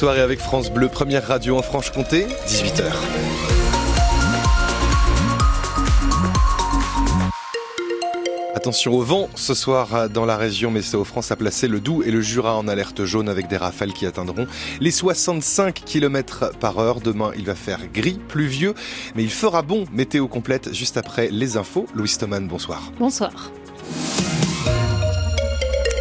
soirée avec France Bleu, première radio en Franche-Comté, 18h. Attention au vent ce soir dans la région Météo France a placé le Doubs et le Jura en alerte jaune avec des rafales qui atteindront les 65 km par heure. Demain, il va faire gris, pluvieux, mais il fera bon. Météo complète juste après les infos. Louis Stoman, bonsoir. Bonsoir.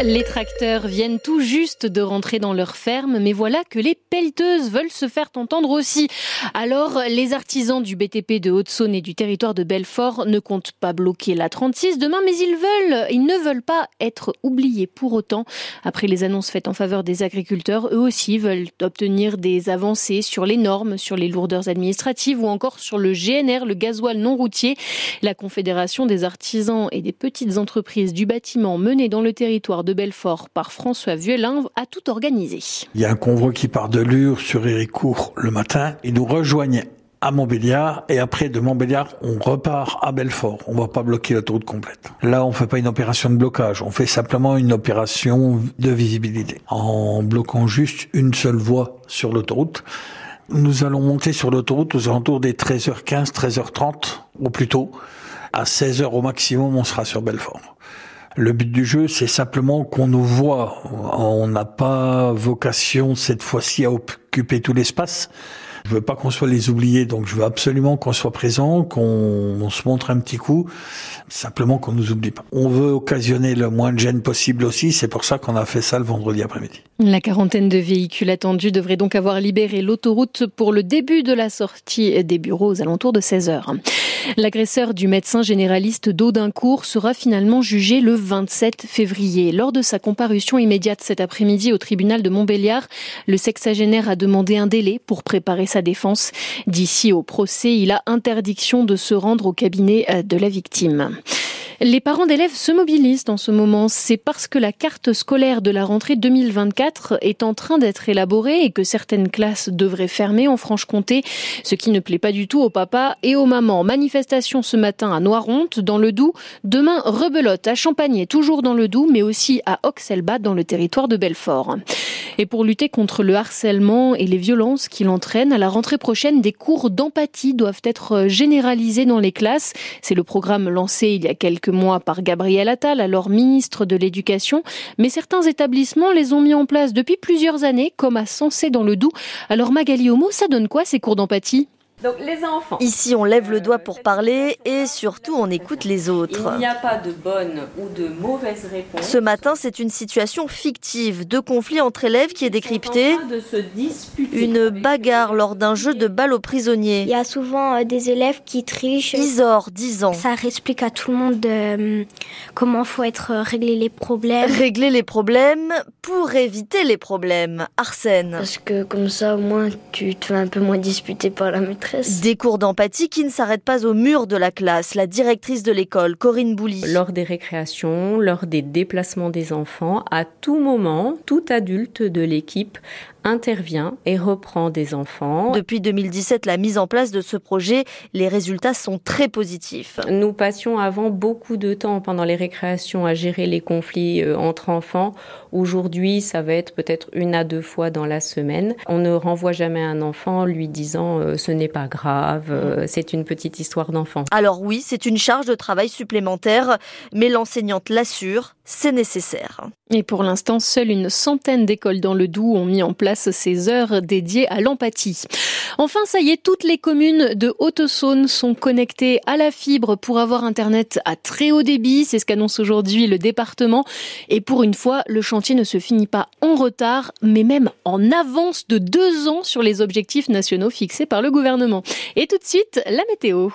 Les tracteurs viennent tout juste de rentrer dans leur ferme, mais voilà que les pelleteuses veulent se faire entendre aussi. Alors, les artisans du BTP de Haute-Saône et du territoire de Belfort ne comptent pas bloquer la 36 demain, mais ils veulent, ils ne veulent pas être oubliés pour autant. Après les annonces faites en faveur des agriculteurs, eux aussi veulent obtenir des avancées sur les normes, sur les lourdeurs administratives ou encore sur le GNR, le gasoil non routier. La Confédération des artisans et des petites entreprises du bâtiment menée dans le territoire de de Belfort par François Violin a tout organisé. Il y a un convoi qui part de Lure sur Héricourt le matin. Il nous rejoignent à Montbéliard et après de Montbéliard on repart à Belfort. On va pas bloquer l'autoroute complète. Là on fait pas une opération de blocage, on fait simplement une opération de visibilité en bloquant juste une seule voie sur l'autoroute. Nous allons monter sur l'autoroute aux alentours des 13h15, 13h30 au plus tôt. À 16h au maximum on sera sur Belfort. Le but du jeu, c'est simplement qu'on nous voit. On n'a pas vocation cette fois-ci à occuper tout l'espace. Je veux pas qu'on soit les oubliés, donc je veux absolument qu'on soit présent, qu'on se montre un petit coup, simplement qu'on nous oublie pas. On veut occasionner le moins de gêne possible aussi, c'est pour ça qu'on a fait ça le vendredi après-midi. La quarantaine de véhicules attendus devrait donc avoir libéré l'autoroute pour le début de la sortie des bureaux aux alentours de 16 heures. L'agresseur du médecin généraliste d'Audincourt sera finalement jugé le 27 février. Lors de sa comparution immédiate cet après-midi au tribunal de Montbéliard, le sexagénaire a demandé un délai pour préparer sa défense. D'ici au procès, il a interdiction de se rendre au cabinet de la victime. Les parents d'élèves se mobilisent en ce moment. C'est parce que la carte scolaire de la rentrée 2024 est en train d'être élaborée et que certaines classes devraient fermer en Franche-Comté, ce qui ne plaît pas du tout aux papas et aux mamans. Manifestation ce matin à Noironte, dans le Doubs. Demain, rebelote à Champagné, toujours dans le Doubs, mais aussi à Oxelba, dans le territoire de Belfort. Et pour lutter contre le harcèlement et les violences qu'il entraîne, à la rentrée prochaine, des cours d'empathie doivent être généralisés dans les classes. C'est le programme lancé il y a quelques mois par Gabriel Attal, alors ministre de l'Éducation, mais certains établissements les ont mis en place depuis plusieurs années, comme à Sensé dans le Doubs. Alors Magali Homo, ça donne quoi ces cours d'empathie? Donc les enfants. Ici, on lève le doigt pour parler et surtout, on écoute les autres. Il n'y a pas de bonne ou de mauvaise réponse. Ce matin, c'est une situation fictive de conflit entre élèves qui est décryptée. De se une bagarre lors d'un jeu de balle aux prisonniers. Il y a souvent euh, des élèves qui trichent. Isor, 10 ans. Ça explique à tout le monde euh, comment faut être euh, régler les problèmes. Régler les problèmes pour éviter les problèmes. Arsène. Parce que comme ça, au moins, tu te fais un peu moins disputer par la maîtresse. Des cours d'empathie qui ne s'arrêtent pas au mur de la classe. La directrice de l'école, Corinne Bouly. Lors des récréations, lors des déplacements des enfants, à tout moment, tout adulte de l'équipe intervient et reprend des enfants. Depuis 2017, la mise en place de ce projet, les résultats sont très positifs. Nous passions avant beaucoup de temps pendant les récréations à gérer les conflits euh, entre enfants. Aujourd'hui, ça va être peut-être une à deux fois dans la semaine. On ne renvoie jamais un enfant lui disant euh, ce n'est pas grave, euh, c'est une petite histoire d'enfant. Alors oui, c'est une charge de travail supplémentaire, mais l'enseignante l'assure, c'est nécessaire. Et pour l'instant, seule une centaine d'écoles dans le Doubs ont mis en ces heures dédiées à l'empathie. Enfin, ça y est, toutes les communes de Haute-Saône sont connectées à la fibre pour avoir Internet à très haut débit. C'est ce qu'annonce aujourd'hui le département. Et pour une fois, le chantier ne se finit pas en retard, mais même en avance de deux ans sur les objectifs nationaux fixés par le gouvernement. Et tout de suite, la météo.